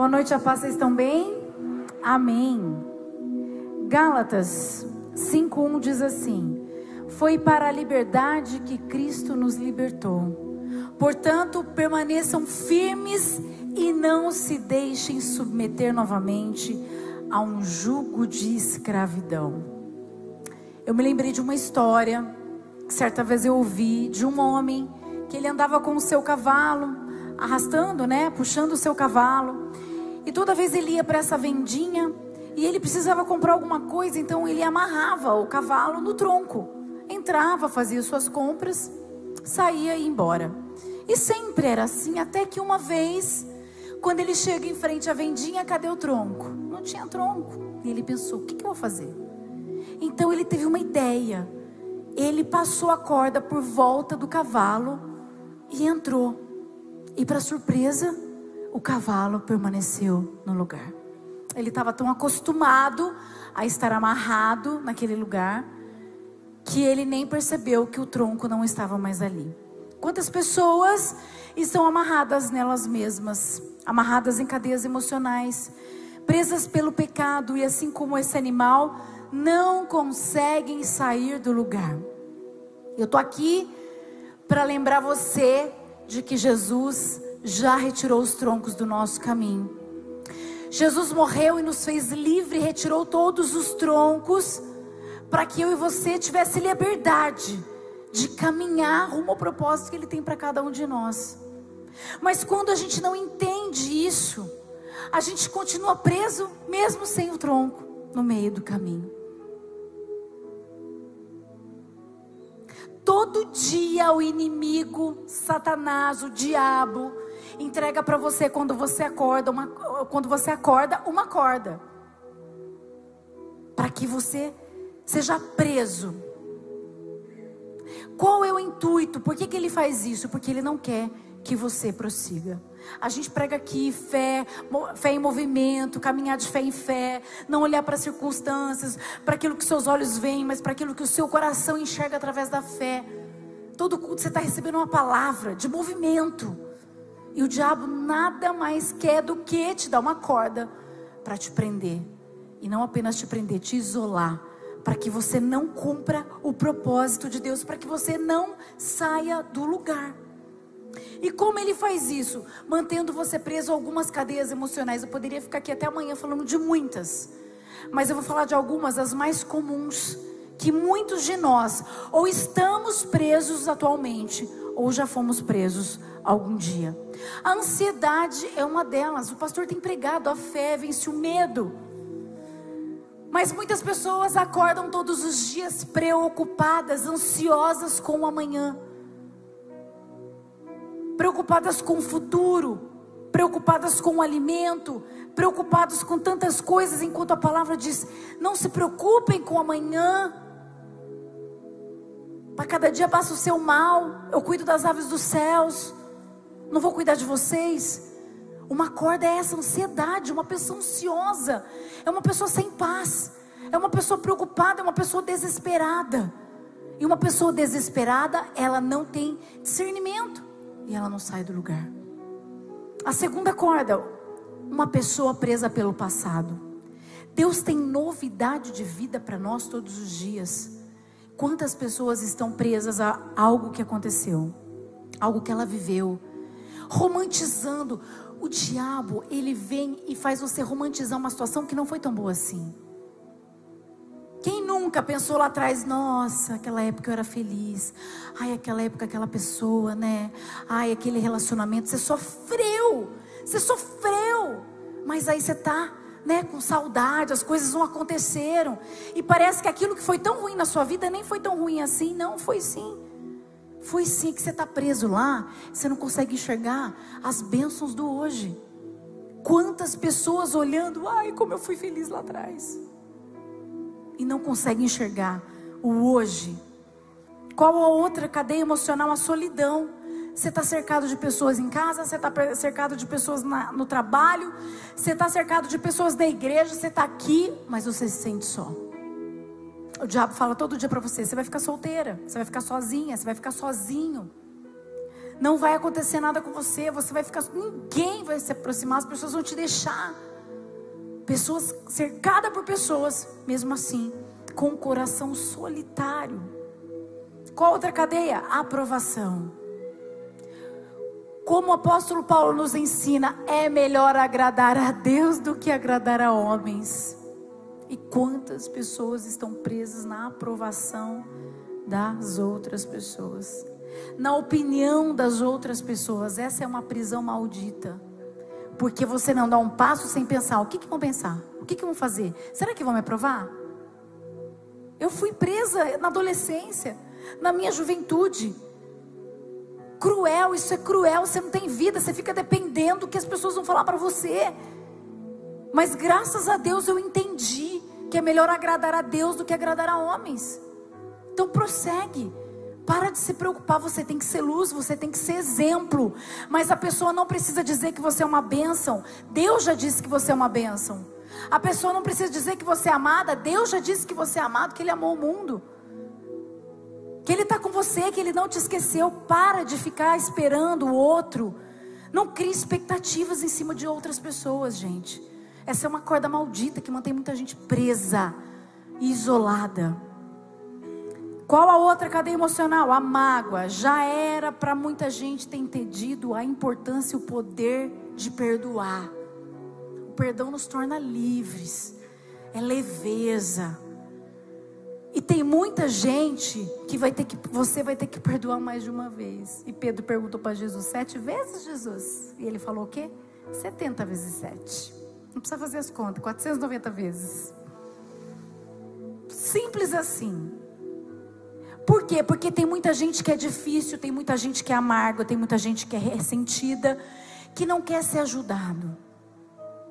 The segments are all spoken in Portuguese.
Boa noite, a paz, vocês estão bem? Amém. Gálatas 5:1 diz assim: Foi para a liberdade que Cristo nos libertou. Portanto, permaneçam firmes e não se deixem submeter novamente a um jugo de escravidão. Eu me lembrei de uma história que certa vez eu ouvi de um homem que ele andava com o seu cavalo, arrastando, né, puxando o seu cavalo. E toda vez ele ia para essa vendinha e ele precisava comprar alguma coisa, então ele amarrava o cavalo no tronco. Entrava, fazia suas compras, saía e ia embora. E sempre era assim, até que uma vez, quando ele chega em frente à vendinha, cadê o tronco? Não tinha tronco. E ele pensou: o que, que eu vou fazer? Então ele teve uma ideia. Ele passou a corda por volta do cavalo e entrou. E para surpresa, o cavalo permaneceu no lugar. Ele estava tão acostumado a estar amarrado naquele lugar que ele nem percebeu que o tronco não estava mais ali. Quantas pessoas estão amarradas nelas mesmas, amarradas em cadeias emocionais, presas pelo pecado e assim como esse animal não conseguem sair do lugar. Eu tô aqui para lembrar você de que Jesus já retirou os troncos do nosso caminho. Jesus morreu e nos fez livre, retirou todos os troncos, para que eu e você tivesse liberdade de caminhar rumo ao propósito que Ele tem para cada um de nós. Mas quando a gente não entende isso, a gente continua preso, mesmo sem o tronco, no meio do caminho. Todo dia o inimigo, Satanás, o diabo, entrega para você quando você acorda uma, quando você acorda uma corda, para que você seja preso. Qual é o intuito? Por que, que ele faz isso? Porque ele não quer que você prossiga. A gente prega aqui fé, fé em movimento, caminhar de fé em fé, não olhar para as circunstâncias, para aquilo que seus olhos veem, mas para aquilo que o seu coração enxerga através da fé. Todo culto você está recebendo uma palavra de movimento. E o diabo nada mais quer do que te dar uma corda para te prender. E não apenas te prender, te isolar. Para que você não cumpra o propósito de Deus, para que você não saia do lugar. E como ele faz isso? Mantendo você preso a algumas cadeias emocionais. Eu poderia ficar aqui até amanhã falando de muitas. Mas eu vou falar de algumas, as mais comuns. Que muitos de nós ou estamos presos atualmente, ou já fomos presos algum dia. A ansiedade é uma delas. O pastor tem pregado a fé, vence o medo. Mas muitas pessoas acordam todos os dias preocupadas, ansiosas com o amanhã, preocupadas com o futuro, preocupadas com o alimento, preocupados com tantas coisas, enquanto a palavra diz: não se preocupem com amanhã. Para cada dia passa o seu mal, eu cuido das aves dos céus não vou cuidar de vocês. Uma corda é essa ansiedade, uma pessoa ansiosa, é uma pessoa sem paz, é uma pessoa preocupada, é uma pessoa desesperada. E uma pessoa desesperada, ela não tem discernimento e ela não sai do lugar. A segunda corda, uma pessoa presa pelo passado. Deus tem novidade de vida para nós todos os dias. Quantas pessoas estão presas a algo que aconteceu, algo que ela viveu, romantizando. O diabo, ele vem e faz você romantizar uma situação que não foi tão boa assim. Quem nunca pensou lá atrás, nossa, aquela época eu era feliz. Ai, aquela época aquela pessoa, né? Ai, aquele relacionamento, você sofreu. Você sofreu. Mas aí você tá, né, com saudade, as coisas não aconteceram. E parece que aquilo que foi tão ruim na sua vida nem foi tão ruim assim, não foi sim. Foi sim que você está preso lá, você não consegue enxergar as bênçãos do hoje. Quantas pessoas olhando, ai, como eu fui feliz lá atrás, e não consegue enxergar o hoje. Qual a outra cadeia emocional? A solidão. Você está cercado de pessoas em casa, você está cercado de pessoas na, no trabalho, você está cercado de pessoas da igreja, você está aqui, mas você se sente só. O diabo fala todo dia para você: você vai ficar solteira, você vai ficar sozinha, você vai ficar sozinho. Não vai acontecer nada com você, você vai ficar. Ninguém vai se aproximar, as pessoas vão te deixar. Pessoas cercadas por pessoas, mesmo assim, com um coração solitário. Qual outra cadeia? A aprovação. Como o apóstolo Paulo nos ensina, é melhor agradar a Deus do que agradar a homens. E quantas pessoas estão presas na aprovação das outras pessoas, na opinião das outras pessoas? Essa é uma prisão maldita. Porque você não dá um passo sem pensar: o que, que vão pensar? O que, que vão fazer? Será que vão me aprovar? Eu fui presa na adolescência, na minha juventude. Cruel, isso é cruel. Você não tem vida, você fica dependendo do que as pessoas vão falar para você. Mas graças a Deus eu entendi que é melhor agradar a Deus do que agradar a homens. Então prossegue. Para de se preocupar, você tem que ser luz, você tem que ser exemplo. Mas a pessoa não precisa dizer que você é uma bênção. Deus já disse que você é uma bênção. A pessoa não precisa dizer que você é amada. Deus já disse que você é amado, que Ele amou o mundo. Que Ele está com você, que Ele não te esqueceu. Para de ficar esperando o outro. Não crie expectativas em cima de outras pessoas, gente. Essa é uma corda maldita que mantém muita gente presa e isolada. Qual a outra cadeia emocional? A mágoa. Já era para muita gente ter entendido a importância e o poder de perdoar. O perdão nos torna livres, é leveza. E tem muita gente que vai ter que, você vai ter que perdoar mais de uma vez. E Pedro perguntou para Jesus: sete vezes, Jesus? E ele falou o quê? 70 vezes sete. Não precisa fazer as contas, 490 vezes. Simples assim. Por quê? Porque tem muita gente que é difícil, tem muita gente que é amarga, tem muita gente que é ressentida, que não quer ser ajudado,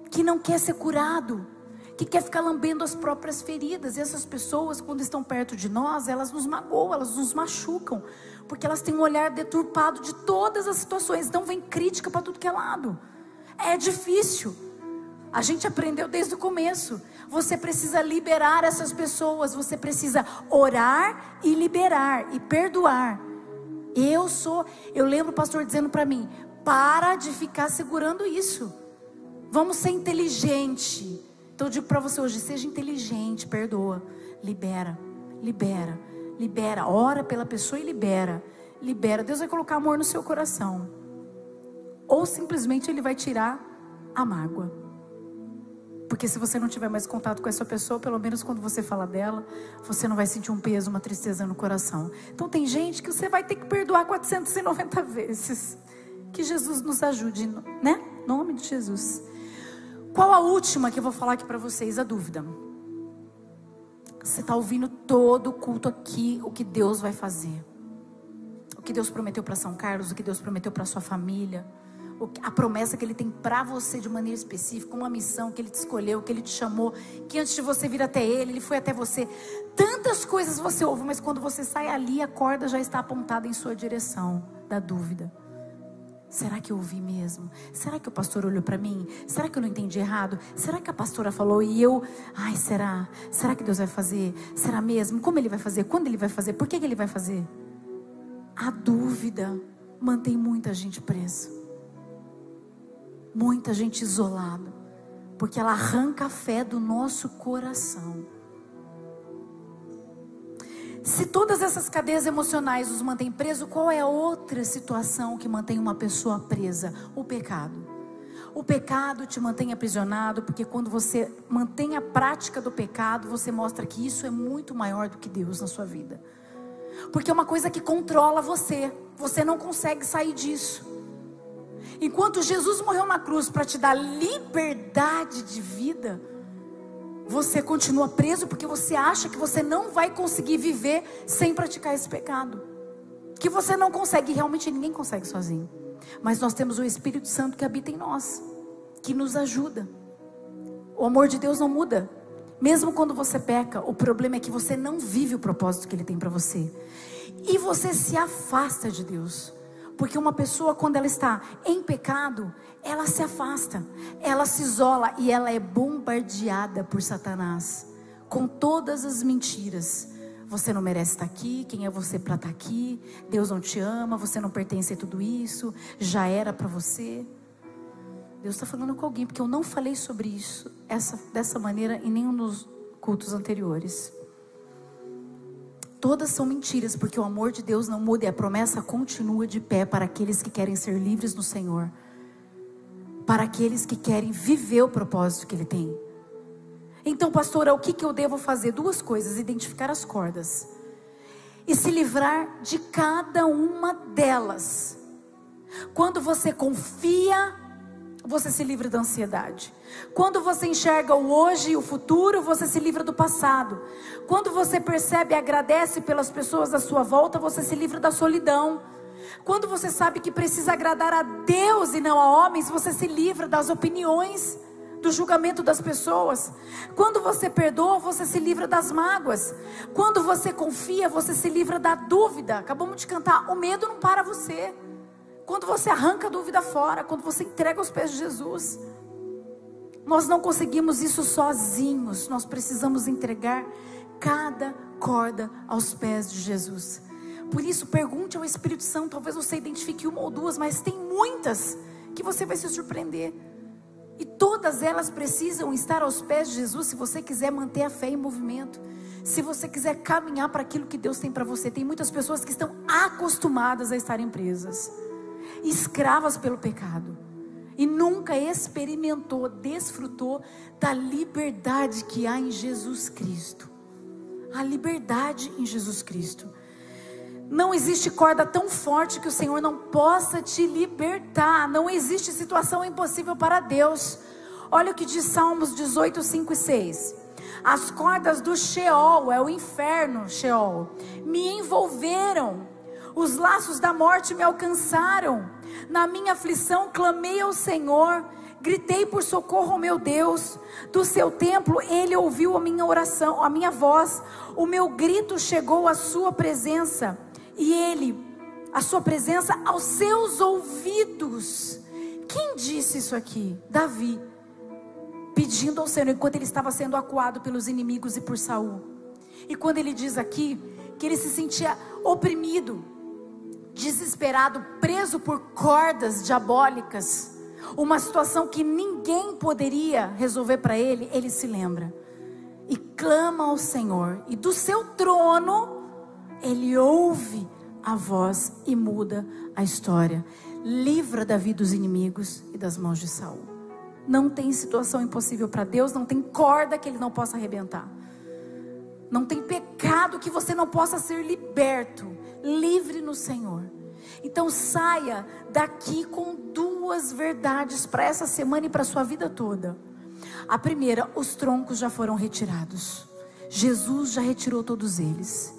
que não quer ser curado, que quer ficar lambendo as próprias feridas. E essas pessoas, quando estão perto de nós, elas nos magoam, elas nos machucam, porque elas têm um olhar deturpado de todas as situações. Então vem crítica para tudo que é lado. É difícil. A gente aprendeu desde o começo. Você precisa liberar essas pessoas, você precisa orar e liberar e perdoar. Eu sou, eu lembro o pastor dizendo para mim: para de ficar segurando isso. Vamos ser inteligente. Então eu digo para você hoje: seja inteligente, perdoa, libera, libera, libera, ora pela pessoa e libera, libera. Deus vai colocar amor no seu coração, ou simplesmente Ele vai tirar a mágoa. Porque se você não tiver mais contato com essa pessoa, pelo menos quando você fala dela, você não vai sentir um peso, uma tristeza no coração. Então tem gente que você vai ter que perdoar 490 vezes. Que Jesus nos ajude, né? Nome de Jesus. Qual a última que eu vou falar aqui para vocês? A dúvida. Você está ouvindo todo o culto aqui, o que Deus vai fazer. O que Deus prometeu para São Carlos, o que Deus prometeu para sua família a promessa que Ele tem para você de maneira específica, uma missão que Ele te escolheu, que Ele te chamou, que antes de você vir até Ele, Ele foi até você. Tantas coisas você ouve, mas quando você sai ali, a corda já está apontada em sua direção da dúvida. Será que eu ouvi mesmo? Será que o pastor olhou para mim? Será que eu não entendi errado? Será que a pastora falou e eu, ai, será? Será que Deus vai fazer? Será mesmo? Como ele vai fazer? Quando ele vai fazer? Por que, que ele vai fazer? A dúvida mantém muita gente presa. Muita gente isolada, porque ela arranca a fé do nosso coração. Se todas essas cadeias emocionais os mantêm presos, qual é a outra situação que mantém uma pessoa presa? O pecado. O pecado te mantém aprisionado, porque quando você mantém a prática do pecado, você mostra que isso é muito maior do que Deus na sua vida. Porque é uma coisa que controla você, você não consegue sair disso. Enquanto Jesus morreu na cruz para te dar liberdade de vida, você continua preso porque você acha que você não vai conseguir viver sem praticar esse pecado. Que você não consegue, realmente ninguém consegue sozinho. Mas nós temos o Espírito Santo que habita em nós, que nos ajuda. O amor de Deus não muda. Mesmo quando você peca, o problema é que você não vive o propósito que Ele tem para você. E você se afasta de Deus. Porque uma pessoa, quando ela está em pecado, ela se afasta, ela se isola e ela é bombardeada por Satanás com todas as mentiras. você não merece estar aqui, quem é você para estar aqui? Deus não te ama, você não pertence a tudo isso, já era para você. Deus está falando com alguém, porque eu não falei sobre isso essa, dessa maneira em nenhum dos cultos anteriores. Todas são mentiras, porque o amor de Deus não muda e a promessa continua de pé para aqueles que querem ser livres no Senhor, para aqueles que querem viver o propósito que Ele tem. Então, pastora, o que, que eu devo fazer? Duas coisas: identificar as cordas e se livrar de cada uma delas. Quando você confia, você se livra da ansiedade. Quando você enxerga o hoje e o futuro, você se livra do passado. Quando você percebe e agradece pelas pessoas à sua volta, você se livra da solidão. Quando você sabe que precisa agradar a Deus e não a homens, você se livra das opiniões do julgamento das pessoas. Quando você perdoa, você se livra das mágoas. Quando você confia, você se livra da dúvida. Acabamos de cantar: o medo não para você. Quando você arranca a dúvida fora, quando você entrega aos pés de Jesus. Nós não conseguimos isso sozinhos, nós precisamos entregar cada corda aos pés de Jesus. Por isso, pergunte ao Espírito Santo, talvez você identifique uma ou duas, mas tem muitas que você vai se surpreender. E todas elas precisam estar aos pés de Jesus se você quiser manter a fé em movimento. Se você quiser caminhar para aquilo que Deus tem para você. Tem muitas pessoas que estão acostumadas a estarem presas, escravas pelo pecado. E nunca experimentou, desfrutou da liberdade que há em Jesus Cristo. A liberdade em Jesus Cristo. Não existe corda tão forte que o Senhor não possa te libertar. Não existe situação impossível para Deus. Olha o que diz Salmos 18, 5 e 6. As cordas do Sheol, é o inferno, Sheol, me envolveram. Os laços da morte me alcançaram. Na minha aflição clamei ao Senhor, gritei por socorro ao meu Deus. Do seu templo ele ouviu a minha oração, a minha voz. O meu grito chegou à sua presença e ele, a sua presença aos seus ouvidos. Quem disse isso aqui? Davi, pedindo ao Senhor enquanto ele estava sendo acuado pelos inimigos e por Saul. E quando ele diz aqui que ele se sentia oprimido, desesperado, preso por cordas diabólicas, uma situação que ninguém poderia resolver para ele, ele se lembra e clama ao Senhor, e do seu trono ele ouve a voz e muda a história. Livra Davi dos inimigos e das mãos de Saul. Não tem situação impossível para Deus, não tem corda que ele não possa arrebentar. Não tem pecado que você não possa ser liberto, livre no Senhor. Então saia daqui com duas verdades para essa semana e para a sua vida toda. A primeira, os troncos já foram retirados. Jesus já retirou todos eles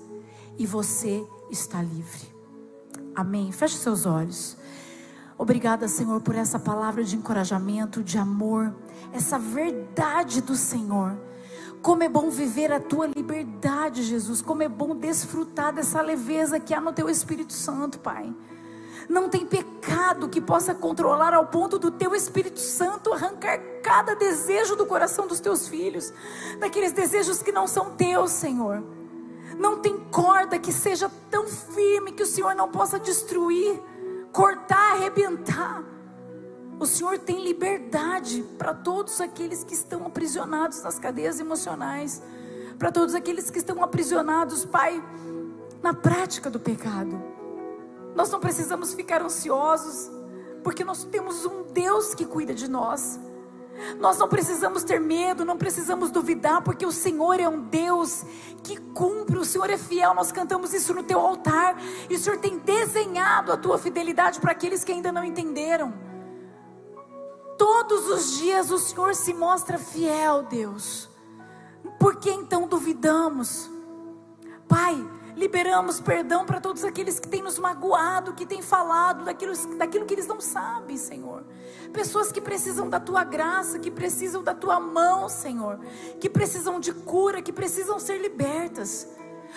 e você está livre. Amém. Feche seus olhos. Obrigada, Senhor, por essa palavra de encorajamento, de amor, essa verdade do Senhor. Como é bom viver a tua liberdade, Jesus. Como é bom desfrutar dessa leveza que há no teu Espírito Santo, Pai. Não tem pecado que possa controlar ao ponto do teu Espírito Santo arrancar cada desejo do coração dos teus filhos, daqueles desejos que não são teus, Senhor. Não tem corda que seja tão firme que o Senhor não possa destruir, cortar, arrebentar. O Senhor tem liberdade para todos aqueles que estão aprisionados nas cadeias emocionais, para todos aqueles que estão aprisionados, Pai, na prática do pecado. Nós não precisamos ficar ansiosos, porque nós temos um Deus que cuida de nós. Nós não precisamos ter medo, não precisamos duvidar, porque o Senhor é um Deus que cumpre, o Senhor é fiel. Nós cantamos isso no teu altar, e o Senhor tem desenhado a tua fidelidade para aqueles que ainda não entenderam. Todos os dias o Senhor se mostra fiel, Deus. Por que então duvidamos? Pai, liberamos perdão para todos aqueles que têm nos magoado, que têm falado daquilo, daquilo que eles não sabem, Senhor. Pessoas que precisam da tua graça, que precisam da tua mão, Senhor, que precisam de cura, que precisam ser libertas.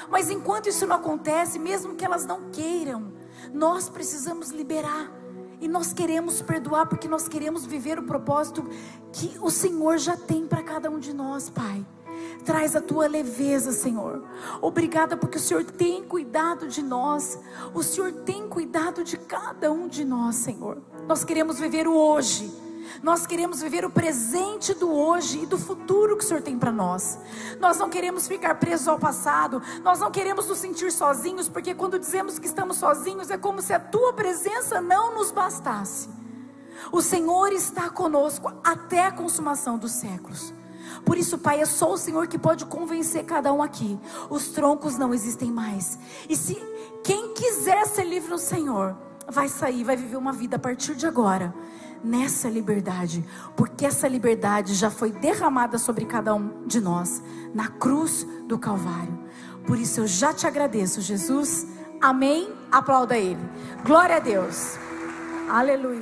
Mas enquanto isso não acontece, mesmo que elas não queiram, nós precisamos liberar. E nós queremos perdoar porque nós queremos viver o propósito que o Senhor já tem para cada um de nós, Pai. Traz a tua leveza, Senhor. Obrigada porque o Senhor tem cuidado de nós. O Senhor tem cuidado de cada um de nós, Senhor. Nós queremos viver o hoje. Nós queremos viver o presente do hoje e do futuro que o Senhor tem para nós. Nós não queremos ficar presos ao passado. Nós não queremos nos sentir sozinhos, porque quando dizemos que estamos sozinhos é como se a tua presença não nos bastasse. O Senhor está conosco até a consumação dos séculos. Por isso, Pai, é só o Senhor que pode convencer cada um aqui. Os troncos não existem mais. E se quem quiser ser livre no Senhor, vai sair, vai viver uma vida a partir de agora, nessa liberdade, porque essa liberdade já foi derramada sobre cada um de nós, na cruz do Calvário. Por isso eu já te agradeço, Jesus. Amém. Aplauda Ele. Glória a Deus. Aleluia.